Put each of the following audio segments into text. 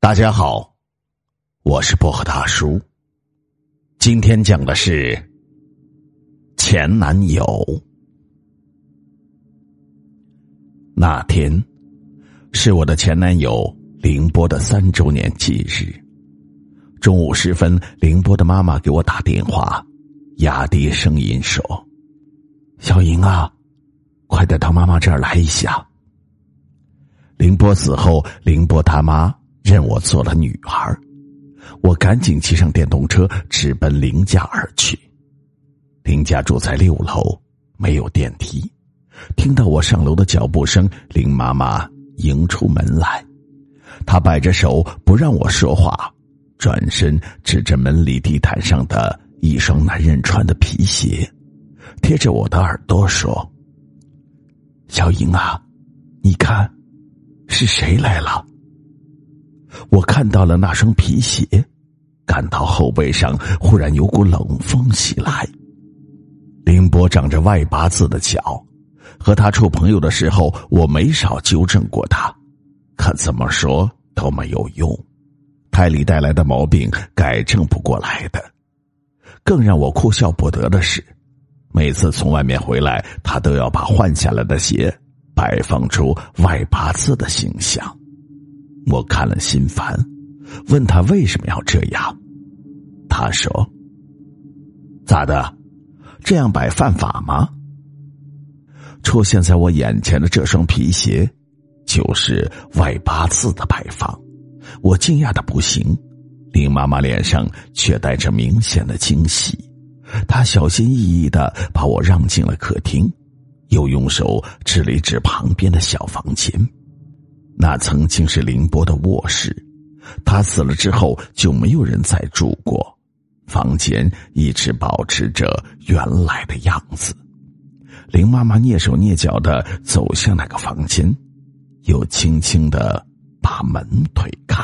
大家好，我是薄荷大叔。今天讲的是前男友。那天是我的前男友凌波的三周年忌日。中午时分，凌波的妈妈给我打电话，压低声音说：“小莹啊，快点到妈妈这儿来一下。”凌波死后，凌波他妈。认我做了女儿，我赶紧骑上电动车，直奔林家而去。林家住在六楼，没有电梯。听到我上楼的脚步声，林妈妈迎出门来，她摆着手不让我说话，转身指着门里地毯上的一双男人穿的皮鞋，贴着我的耳朵说：“小英啊，你看，是谁来了？”我看到了那双皮鞋，感到后背上忽然有股冷风袭来。凌波长着外八字的脚，和他处朋友的时候，我没少纠正过他，可怎么说都没有用。胎里带来的毛病改正不过来的。更让我哭笑不得的是，每次从外面回来，他都要把换下来的鞋摆放出外八字的形象。我看了心烦，问他为什么要这样。他说：“咋的？这样摆犯法吗？”出现在我眼前的这双皮鞋，就是外八字的摆放。我惊讶的不行，林妈妈脸上却带着明显的惊喜。她小心翼翼的把我让进了客厅，又用手指了指旁边的小房间。那曾经是凌波的卧室，他死了之后就没有人再住过，房间一直保持着原来的样子。林妈妈蹑手蹑脚的走向那个房间，又轻轻的把门推开，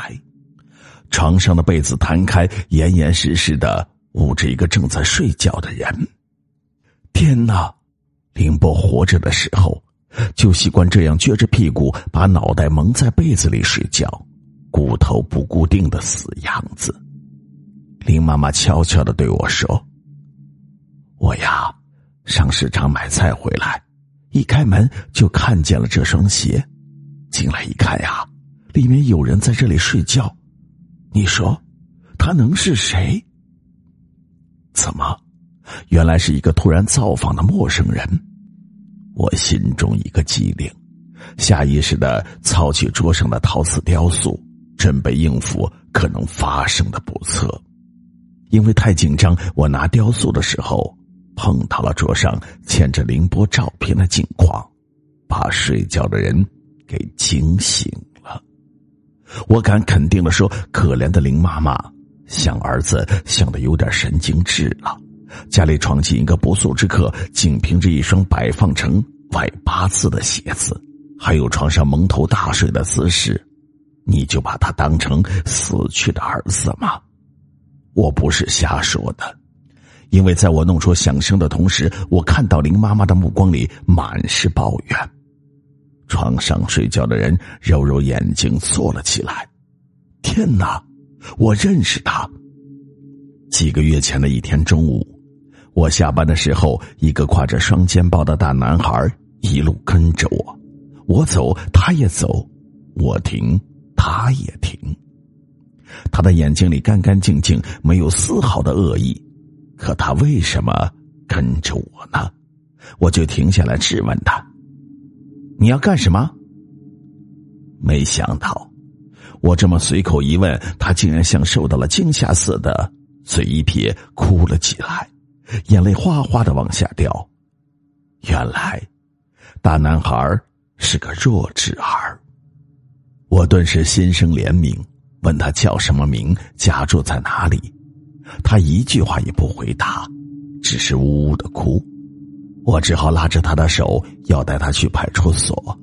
床上的被子摊开，严严实实的捂着一个正在睡觉的人。天哪！凌波活着的时候。就习惯这样撅着屁股，把脑袋蒙在被子里睡觉，骨头不固定的死样子。林妈妈悄悄的对我说：“我呀，上市场买菜回来，一开门就看见了这双鞋，进来一看呀，里面有人在这里睡觉。你说，他能是谁？怎么，原来是一个突然造访的陌生人。”我心中一个机灵，下意识的操起桌上的陶瓷雕塑，准备应付可能发生的不测。因为太紧张，我拿雕塑的时候碰到了桌上嵌着凌波照片的镜框，把睡觉的人给惊醒了。我敢肯定的说，可怜的林妈妈想儿子想的有点神经质了。家里闯进一个不速之客，仅凭着一双摆放成外八字的鞋子，还有床上蒙头大睡的姿势，你就把他当成死去的儿子吗？我不是瞎说的，因为在我弄出响声的同时，我看到林妈妈的目光里满是抱怨。床上睡觉的人揉揉眼睛坐了起来。天哪，我认识他。几个月前的一天中午。我下班的时候，一个挎着双肩包的大男孩一路跟着我，我走他也走，我停他也停。他的眼睛里干干净净，没有丝毫的恶意，可他为什么跟着我呢？我就停下来质问他：“你要干什么？”没想到，我这么随口一问，他竟然像受到了惊吓似的，嘴一撇，哭了起来。眼泪哗哗的往下掉，原来大男孩是个弱智儿。我顿时心生怜悯，问他叫什么名，家住在哪里。他一句话也不回答，只是呜呜的哭。我只好拉着他的手，要带他去派出所。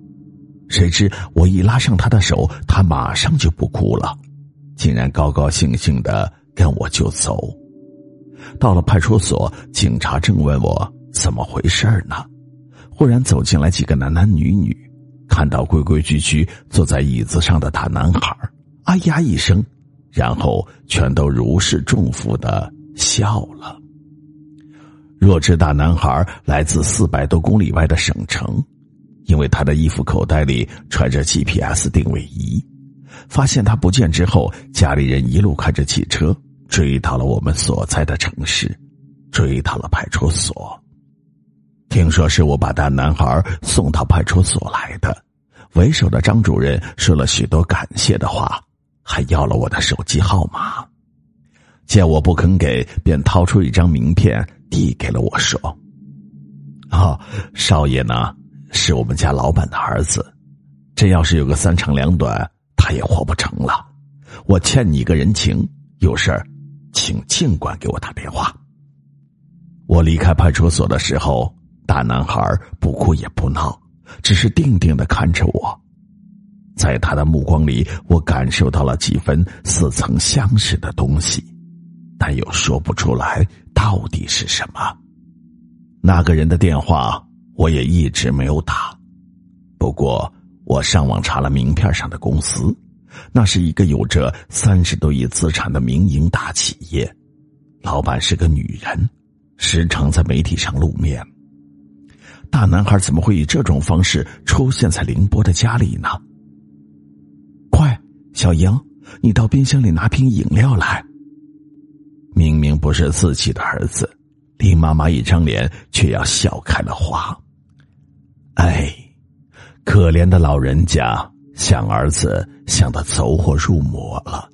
谁知我一拉上他的手，他马上就不哭了，竟然高高兴兴的跟我就走。到了派出所，警察正问我怎么回事呢，忽然走进来几个男男女女，看到规规矩矩坐在椅子上的大男孩，哎呀一声，然后全都如释重负的笑了。弱智大男孩来自四百多公里外的省城，因为他的衣服口袋里揣着 GPS 定位仪，发现他不见之后，家里人一路开着汽车追到了我们所在的城市，追到了派出所。听说是我把大男孩送到派出所来的，为首的张主任说了许多感谢的话，还要了我的手机号码，见我不肯给，便掏出一张名片。递给了我说：“啊，少爷呢？是我们家老板的儿子。真要是有个三长两短，他也活不成了。我欠你一个人情，有事儿，请尽管给我打电话。”我离开派出所的时候，大男孩不哭也不闹，只是定定的看着我。在他的目光里，我感受到了几分似曾相识的东西。但又说不出来到底是什么。那个人的电话我也一直没有打。不过我上网查了名片上的公司，那是一个有着三十多亿资产的民营大企业，老板是个女人，时常在媒体上露面。大男孩怎么会以这种方式出现在凌波的家里呢？快，小英，你到冰箱里拿瓶饮料来。明明不是自己的儿子，林妈妈一张脸却要笑开了花。哎，可怜的老人家想儿子想得走火入魔了。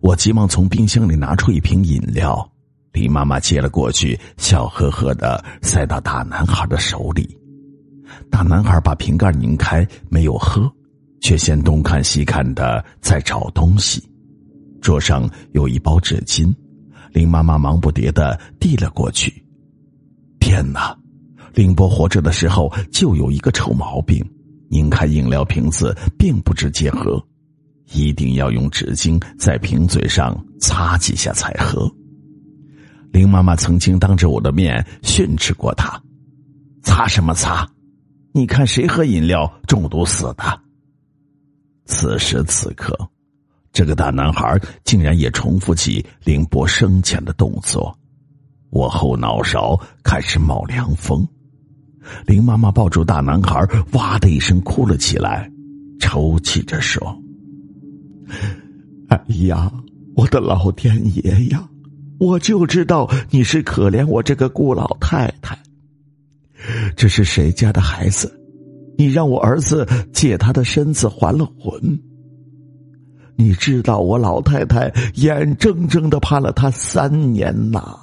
我急忙从冰箱里拿出一瓶饮料，林妈妈接了过去，笑呵呵的塞到大男孩的手里。大男孩把瓶盖拧开，没有喝，却先东看西看的在找东西。桌上有一包纸巾。林妈妈忙不迭的递了过去。天哪，林波活着的时候就有一个臭毛病，拧开饮料瓶子并不直接喝，一定要用纸巾在瓶嘴上擦几下才喝。林妈妈曾经当着我的面训斥过他：“擦什么擦？你看谁喝饮料中毒死的？”此时此刻。这个大男孩竟然也重复起凌波生前的动作，我后脑勺开始冒凉风。林妈妈抱住大男孩，哇的一声哭了起来，抽泣着说：“哎呀，我的老天爷呀！我就知道你是可怜我这个孤老太太。这是谁家的孩子？你让我儿子借他的身子还了魂。”你知道我老太太眼睁睁的盼了他三年呐。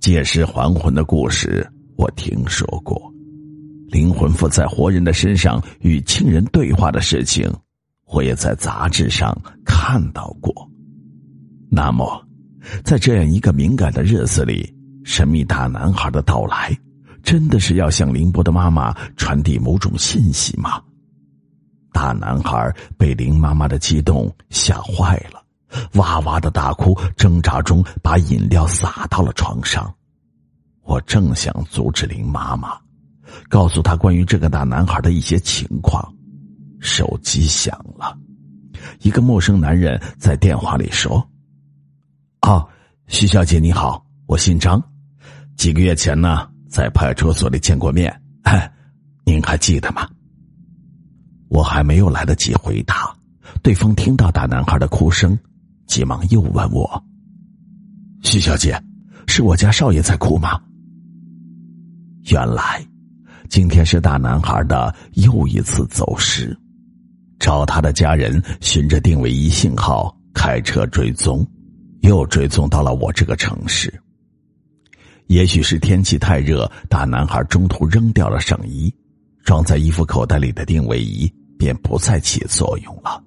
借尸还魂的故事我听说过，灵魂附在活人的身上与亲人对话的事情，我也在杂志上看到过。那么，在这样一个敏感的日子里，神秘大男孩的到来，真的是要向林波的妈妈传递某种信息吗？大男孩被林妈妈的激动吓坏了，哇哇的大哭，挣扎中把饮料洒到了床上。我正想阻止林妈妈，告诉她关于这个大男孩的一些情况，手机响了，一个陌生男人在电话里说：“啊，徐小姐你好，我姓张，几个月前呢在派出所里见过面，您还记得吗？”我还没有来得及回答，对方听到大男孩的哭声，急忙又问我：“徐小姐，是我家少爷在哭吗？”原来，今天是大男孩的又一次走失，找他的家人循着定位仪信号开车追踪，又追踪到了我这个城市。也许是天气太热，大男孩中途扔掉了上衣，装在衣服口袋里的定位仪。便不再起作用了。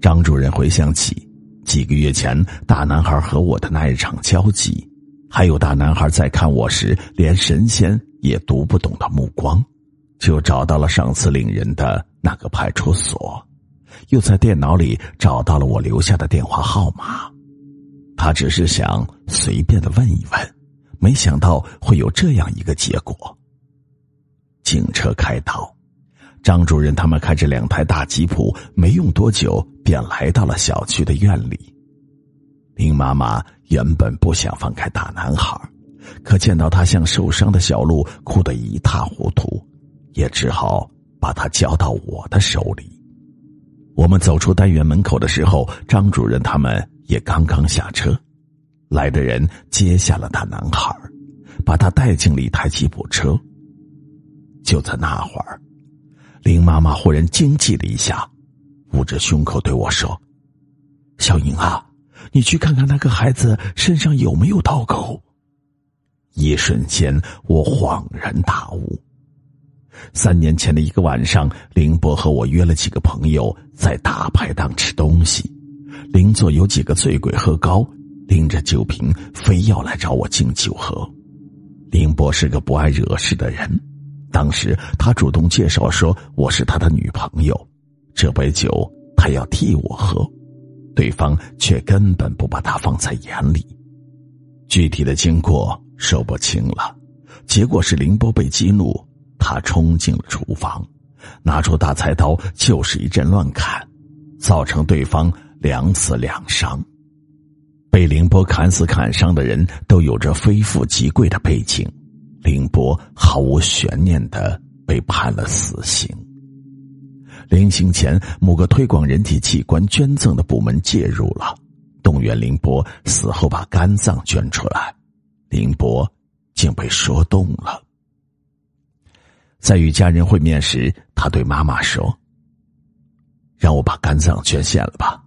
张主任回想起几个月前大男孩和我的那一场交集，还有大男孩在看我时连神仙也读不懂的目光，就找到了上次领人的那个派出所，又在电脑里找到了我留下的电话号码。他只是想随便的问一问，没想到会有这样一个结果。警车开道。张主任他们开着两台大吉普，没用多久便来到了小区的院里。林妈妈原本不想放开大男孩，可见到他像受伤的小鹿，哭得一塌糊涂，也只好把他交到我的手里。我们走出单元门口的时候，张主任他们也刚刚下车，来的人接下了大男孩，把他带进了一台吉普车。就在那会儿，林妈妈忽然惊悸了一下，捂着胸口对我说：“小英啊，你去看看那个孩子身上有没有刀口。”一瞬间，我恍然大悟。三年前的一个晚上，林波和我约了几个朋友在大排档吃东西，邻座有几个醉鬼喝高，拎着酒瓶非要来找我敬酒喝。林波是个不爱惹事的人。当时他主动介绍说我是他的女朋友，这杯酒他要替我喝，对方却根本不把他放在眼里。具体的经过说不清了，结果是凌波被激怒，他冲进了厨房，拿出大菜刀就是一阵乱砍，造成对方两死两伤。被凌波砍死砍伤的人都有着非富即贵的背景。林波毫无悬念的被判了死刑。临行前，某个推广人体器官捐赠的部门介入了，动员林波死后把肝脏捐出来。林波竟被说动了。在与家人会面时，他对妈妈说：“让我把肝脏捐献了吧，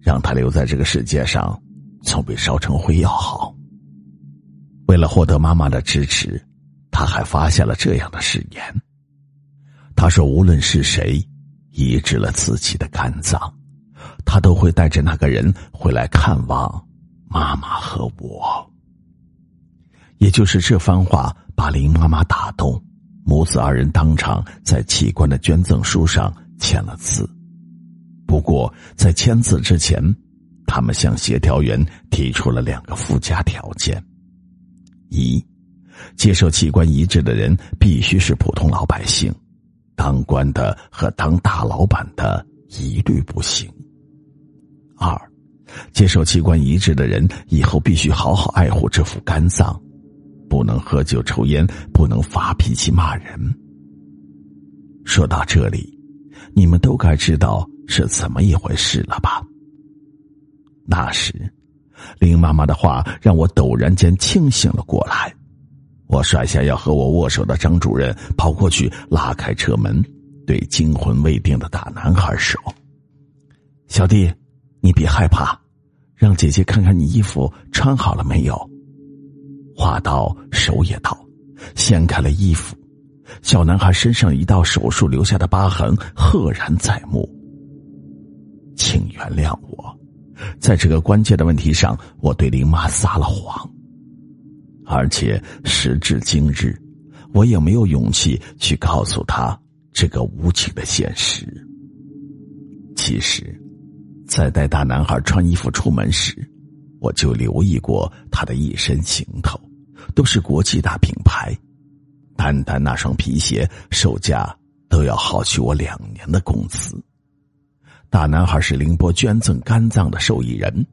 让他留在这个世界上，总比烧成灰要好。”为了获得妈妈的支持，他还发下了这样的誓言。他说：“无论是谁移植了自己的肝脏，他都会带着那个人回来看望妈妈和我。”也就是这番话把林妈妈打动，母子二人当场在器官的捐赠书上签了字。不过在签字之前，他们向协调员提出了两个附加条件。一，接受器官移植的人必须是普通老百姓，当官的和当大老板的一律不行。二，接受器官移植的人以后必须好好爱护这副肝脏，不能喝酒抽烟，不能发脾气骂人。说到这里，你们都该知道是怎么一回事了吧？那时。林妈妈的话让我陡然间清醒了过来，我甩下要和我握手的张主任，跑过去拉开车门，对惊魂未定的大男孩说：“小弟，你别害怕，让姐姐看看你衣服穿好了没有。”话到手也到，掀开了衣服，小男孩身上一道手术留下的疤痕赫然在目。请原谅我。在这个关键的问题上，我对林妈撒了谎，而且时至今日，我也没有勇气去告诉他这个无情的现实。其实，在带大男孩穿衣服出门时，我就留意过他的一身行头，都是国际大品牌，单单那双皮鞋售价都要耗去我两年的工资。大男孩是凌波捐赠肝脏的受益人，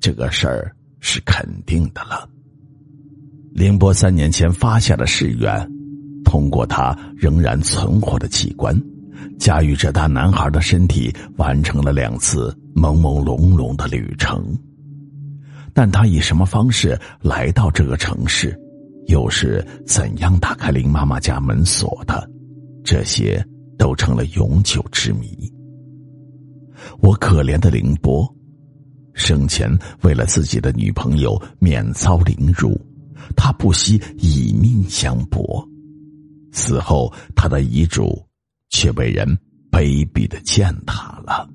这个事儿是肯定的了。凌波三年前发下的誓愿，通过他仍然存活的器官，驾驭着大男孩的身体，完成了两次朦朦胧胧的旅程。但他以什么方式来到这个城市，又是怎样打开林妈妈家门锁的，这些都成了永久之谜。我可怜的凌波，生前为了自己的女朋友免遭凌辱，他不惜以命相搏；死后，他的遗嘱却被人卑鄙的践踏了。